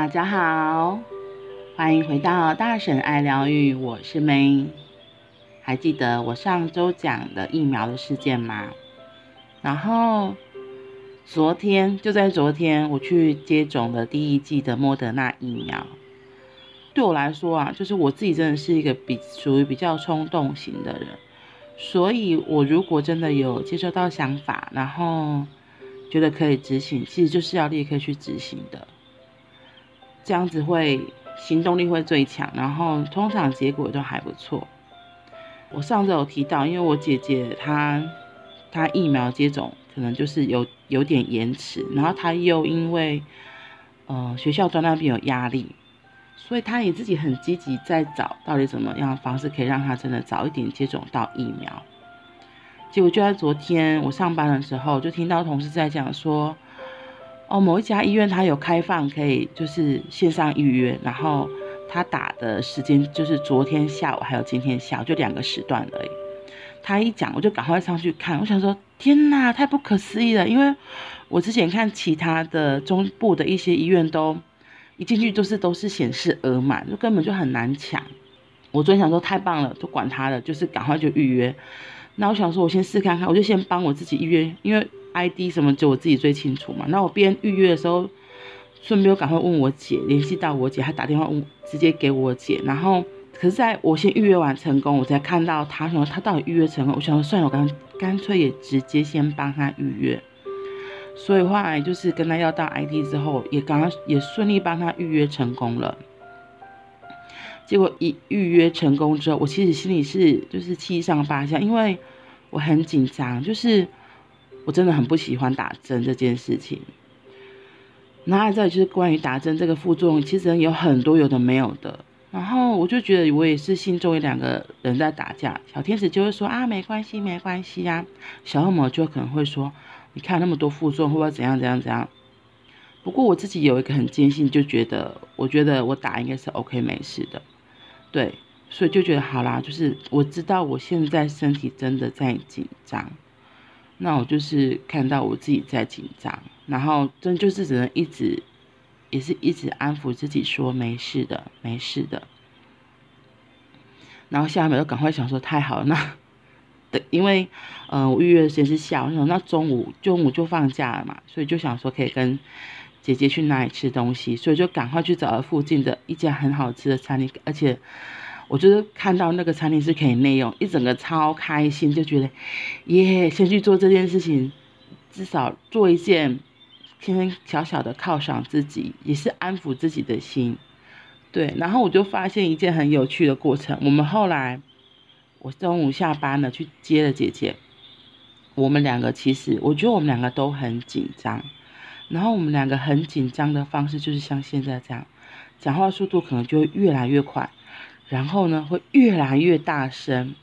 大家好，欢迎回到大婶爱疗愈，我是 May。还记得我上周讲的疫苗的事件吗？然后昨天就在昨天，我去接种了第一剂的莫德纳疫苗。对我来说啊，就是我自己真的是一个比属于比较冲动型的人，所以我如果真的有接收到想法，然后觉得可以执行，其实就是要立刻去执行的。这样子会行动力会最强，然后通常结果都还不错。我上次有提到，因为我姐姐她她疫苗接种可能就是有有点延迟，然后她又因为呃学校端那边有压力，所以她也自己很积极在找到底怎么样方式可以让她真的早一点接种到疫苗。结果就在昨天我上班的时候，就听到同事在讲说。哦，某一家医院他有开放，可以就是线上预约，然后他打的时间就是昨天下午还有今天下午，就两个时段而已。他一讲，我就赶快上去看，我想说天哪，太不可思议了！因为我之前看其他的中部的一些医院都一进去就是都是显示额满，就根本就很难抢。我昨天想说太棒了，就管他的，就是赶快就预约。那我想说，我先试看看，我就先帮我自己预约，因为。ID 什么就我自己最清楚嘛。那我边预约的时候，顺便赶快问我姐，联系到我姐，她打电话问，直接给我姐。然后，可是在我先预约完成功，我才看到她说她到底预约成功。我想说算了，我干干脆也直接先帮他预约。所以后来就是跟他要到 ID 之后，也刚刚也顺利帮他预约成功了。结果一预约成功之后，我其实心里是就是七上八下，因为我很紧张，就是。我真的很不喜欢打针这件事情。那再就是关于打针这个副作用，其实有很多有的没有的。然后我就觉得我也是心中有两个人在打架。小天使就会说啊，没关系，没关系呀。小恶魔就可能会说，你看那么多副作用，会不会怎样怎样怎样？不过我自己有一个很坚信，就觉得我觉得我打应该是 OK 没事的。对，所以就觉得好啦，就是我知道我现在身体真的在紧张。那我就是看到我自己在紧张，然后真就是只能一直，也是一直安抚自己说没事的，没事的。然后下面就赶快想说太好了，那对，因为嗯、我预约的时间是下午，那中午中午就放假了嘛，所以就想说可以跟姐姐去哪里吃东西，所以就赶快去找了附近的一家很好吃的餐厅，而且。我就是看到那个餐厅是可以内用，一整个超开心，就觉得耶，先去做这件事情，至少做一件，先小小的犒赏自己，也是安抚自己的心。对，然后我就发现一件很有趣的过程。我们后来，我中午下班了去接了姐姐，我们两个其实我觉得我们两个都很紧张，然后我们两个很紧张的方式就是像现在这样，讲话速度可能就会越来越快。然后呢，会越来越大声，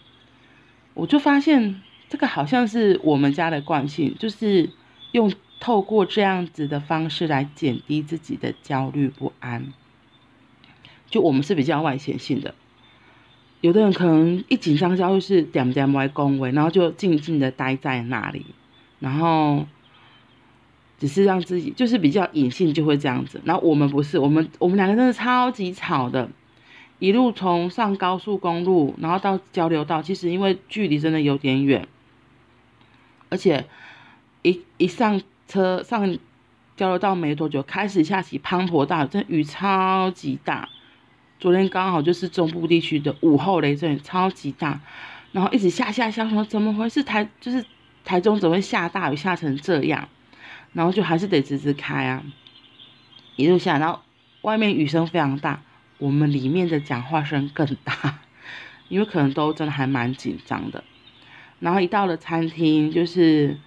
我就发现这个好像是我们家的惯性，就是用透过这样子的方式来减低自己的焦虑不安。就我们是比较外显性的，有的人可能一紧张焦虑是点点歪恭维，然后就静静的待在那里，然后只是让自己就是比较隐性就会这样子。然后我们不是，我们我们两个真的超级吵的。一路从上高速公路，然后到交流道，其实因为距离真的有点远，而且一一上车上交流道没多久，开始下起滂沱大雨，这雨超级大。昨天刚好就是中部地区的午后雷阵雨，超级大，然后一直下下下，说怎么回事？台就是台中怎么会下大雨下成这样？然后就还是得直直开啊，一路下，然后外面雨声非常大。我们里面的讲话声更大，因为可能都真的还蛮紧张的。然后一到了餐厅，就是，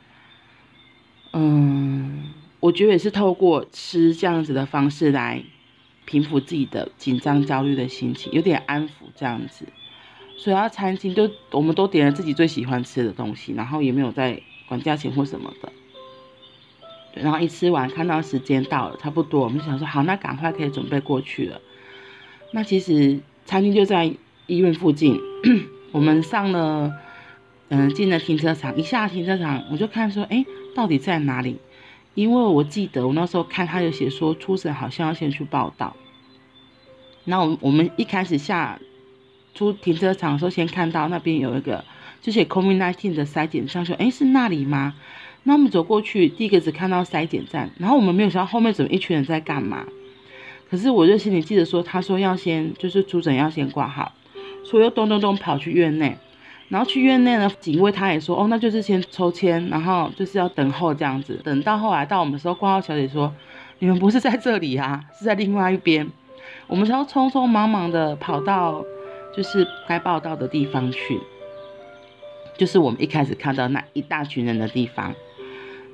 嗯，我觉得也是透过吃这样子的方式来平复自己的紧张焦虑的心情，有点安抚这样子。所以到餐厅就我们都点了自己最喜欢吃的东西，然后也没有在管价钱或什么的。对，然后一吃完看到时间到了，差不多，我们就想说好，那赶快可以准备过去了。那其实餐厅就在医院附近，我们上了，嗯，进了停车场，一下停车场我就看说，哎，到底在哪里？因为我记得我那时候看他有写说，初审好像要先去报到。那我我们一开始下出停车场的时候，先看到那边有一个就写 COVID-19 的筛检站，说哎是那里吗？那我们走过去，第一个只看到筛检站，然后我们没有想到后面怎么一群人在干嘛。可是我就心里记得说，他说要先就是出诊要先挂号，所以又咚咚咚跑去院内。然后去院内呢，警卫他也说，哦，那就是先抽签，然后就是要等候这样子。等到后来到我们的时候，挂号小姐说，你们不是在这里啊，是在另外一边。我们才要匆匆忙忙的跑到就是该报到的地方去，就是我们一开始看到那一大群人的地方。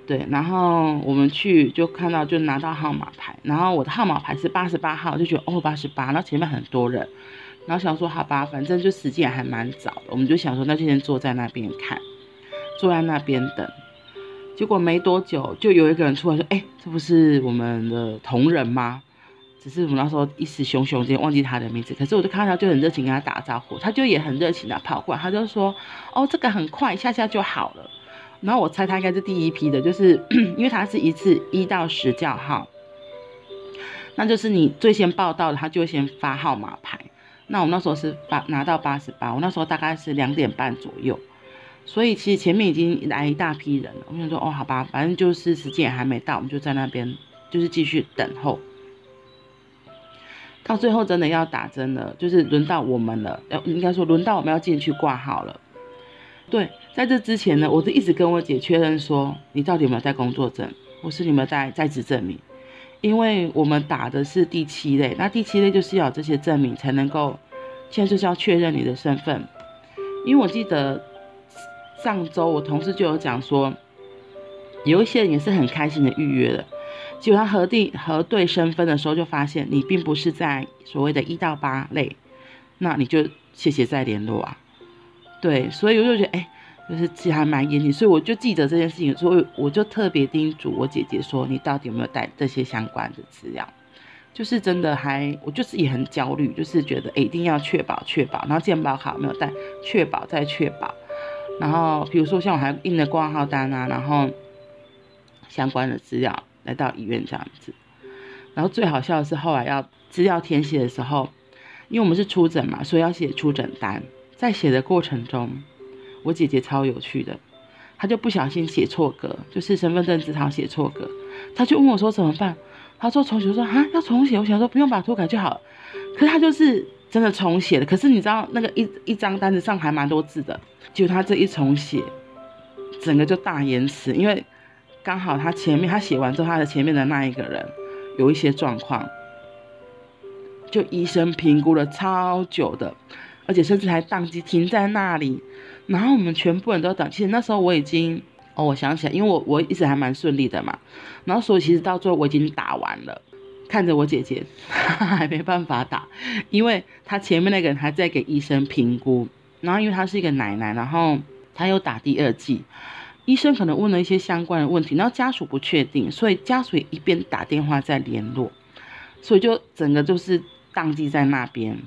对，然后我们去就看到就拿到号码牌，然后我的号码牌是八十八号，就觉得哦八十八，然后前面很多人。然后想说好吧，反正就时间还蛮早的，我们就想说那就先坐在那边看，坐在那边等。结果没多久，就有一个人出来说：“哎，这不是我们的同仁吗？”只是我们那时候一时汹汹间忘记他的名字。可是我就看到他就很热情跟他打招呼，他就也很热情的跑过来，他就说：“哦，这个很快，一下下就好了。”然后我猜他应该是第一批的，就是 因为他是一次一到十叫号，那就是你最先报到的，他就先发号码牌。那我那时候是八拿到八十八，我那时候大概是两点半左右，所以其实前面已经来一大批人了。我想说，哦，好吧，反正就是时间也还没到，我们就在那边就是继续等候。到最后真的要打针了，就是轮到我们了，要应该说轮到我们要进去挂号了。对，在这之前呢，我就一直跟我姐确认说，你到底有没有带工作证，或是你有没有带在职证明。因为我们打的是第七类，那第七类就是要这些证明才能够，现在就是要确认你的身份。因为我记得上周我同事就有讲说，有一些人也是很开心的预约了，结果他核定核对身份的时候就发现你并不是在所谓的一到八类，那你就谢谢再联络啊。对，所以我就觉得哎。就是其实还蛮严谨，所以我就记得这件事情，所以我就特别叮嘱我姐姐说：“你到底有没有带这些相关的资料？”就是真的还，我就是也很焦虑，就是觉得哎，一定要确保确保，然后健保卡没有带，确保再确保。然后比如说像我还印了挂号单啊，然后相关的资料来到医院这样子。然后最好笑的是后来要资料填写的时候，因为我们是出诊嘛，所以要写出诊单，在写的过程中。我姐姐超有趣的，她就不小心写错格，就是身份证字号写错格，她就问我说怎么办？她说重写，我说啊要重写，我想说不用把图改就好了，可是她就是真的重写了。可是你知道那个一一张单子上还蛮多字的，就她这一重写，整个就大延迟，因为刚好她前面她写完之后，她的前面的那一个人有一些状况，就医生评估了超久的，而且甚至还宕机停在那里。然后我们全部人都等，其实那时候我已经哦，我想起来，因为我我一直还蛮顺利的嘛。然后所以其实到最后我已经打完了，看着我姐姐 还没办法打，因为她前面那个人还在给医生评估。然后因为她是一个奶奶，然后她又打第二剂，医生可能问了一些相关的问题，然后家属不确定，所以家属一边打电话在联络，所以就整个就是宕机在那边。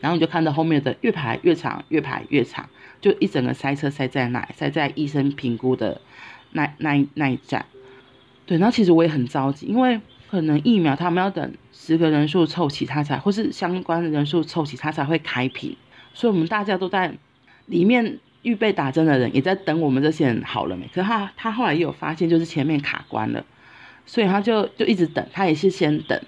然后你就看到后面的越排越长，越排越长。就一整个塞车塞在那，塞在医生评估的那那那一站，对，然后其实我也很着急，因为可能疫苗他们要等十个人数凑齐，他才或是相关的人数凑齐，他才会开瓶，所以我们大家都在里面预备打针的人也在等我们这些人好了没？可是他他后来也有发现，就是前面卡关了，所以他就就一直等，他也是先等。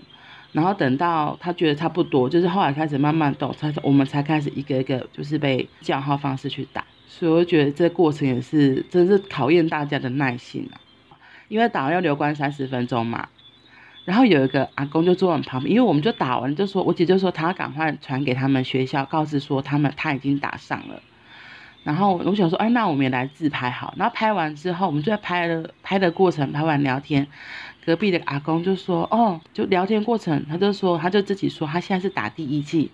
然后等到他觉得差不多，就是后来开始慢慢动，才我们才开始一个一个就是被叫号方式去打，所以我觉得这过程也是真是考验大家的耐心啊，因为打完要留观三十分钟嘛。然后有一个阿公就坐我们旁边，因为我们就打完就说，我姐就说他赶快传给他们学校，告知说他们他已经打上了。然后我想说，哎，那我们也来自拍好。然后拍完之后，我们就在拍了拍的过程，拍完聊天。隔壁的阿公就说：“哦，就聊天过程，他就说，他就自己说，他现在是打第一剂。”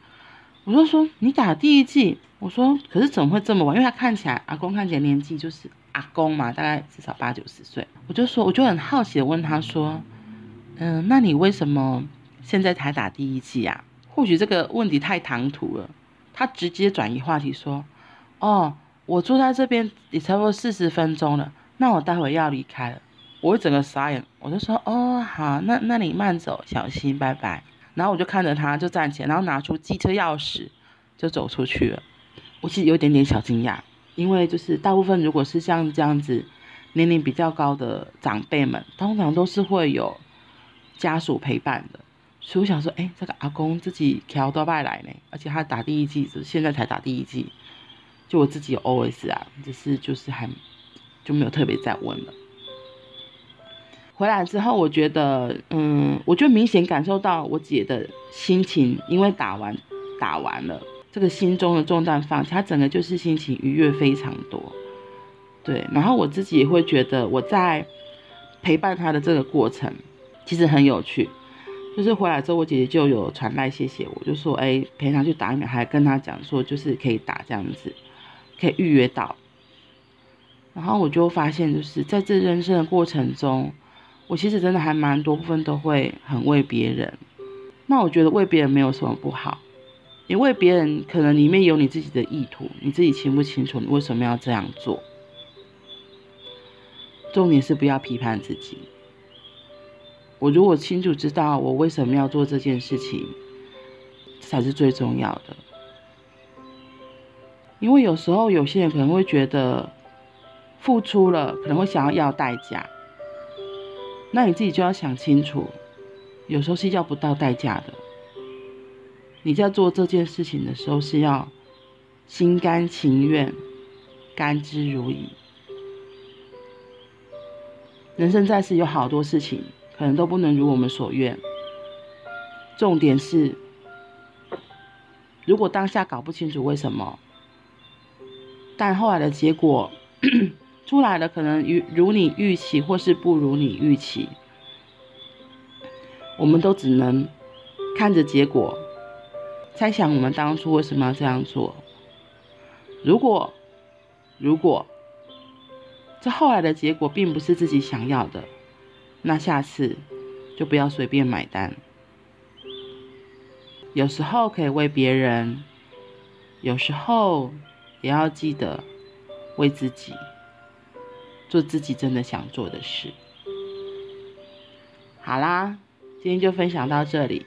我就说：“你打第一剂？”我说：“可是怎么会这么晚？因为他看起来，阿公看起来年纪就是阿公嘛，大概至少八九十岁。”我就说，我就很好奇的问他说：“嗯，那你为什么现在才打第一剂啊？”或许这个问题太唐突了，他直接转移话题说：“哦，我坐在这边也差不多四十分钟了，那我待会要离开了。”我会整个傻眼，我就说哦好，那那你慢走，小心，拜拜。然后我就看着他，就站起来，然后拿出机车钥匙，就走出去了。我其实有点点小惊讶，因为就是大部分如果是像这样子年龄比较高的长辈们，通常都是会有家属陪伴的。所以我想说，哎，这个阿公自己调到外来呢，而且他打第一剂，现在才打第一季。就我自己有 OS 啊，只是就是还就没有特别再问了。回来之后，我觉得，嗯，我就明显感受到我姐的心情，因为打完打完了，这个心中的重担放下，她整个就是心情愉悦非常多。对，然后我自己也会觉得我在陪伴她的这个过程其实很有趣。就是回来之后，我姐姐就有传来谢谢我，就说，哎，陪她去打疫苗，还跟她讲说，就是可以打这样子，可以预约到。然后我就发现，就是在这人生的过程中。我其实真的还蛮多部分都会很为别人，那我觉得为别人没有什么不好，因为别人可能里面有你自己的意图，你自己清不清楚你为什么要这样做？重点是不要批判自己。我如果清楚知道我为什么要做这件事情，才是最重要的。因为有时候有些人可能会觉得付出了，可能会想要要代价。那你自己就要想清楚，有时候是要不到代价的。你在做这件事情的时候，是要心甘情愿、甘之如饴。人生在世，有好多事情可能都不能如我们所愿。重点是，如果当下搞不清楚为什么，但后来的结果。出来了，可能如如你预期，或是不如你预期，我们都只能看着结果，猜想我们当初为什么要这样做。如果如果这后来的结果并不是自己想要的，那下次就不要随便买单。有时候可以为别人，有时候也要记得为自己。做自己真的想做的事。好啦，今天就分享到这里，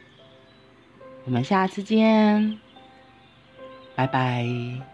我们下次见，拜拜。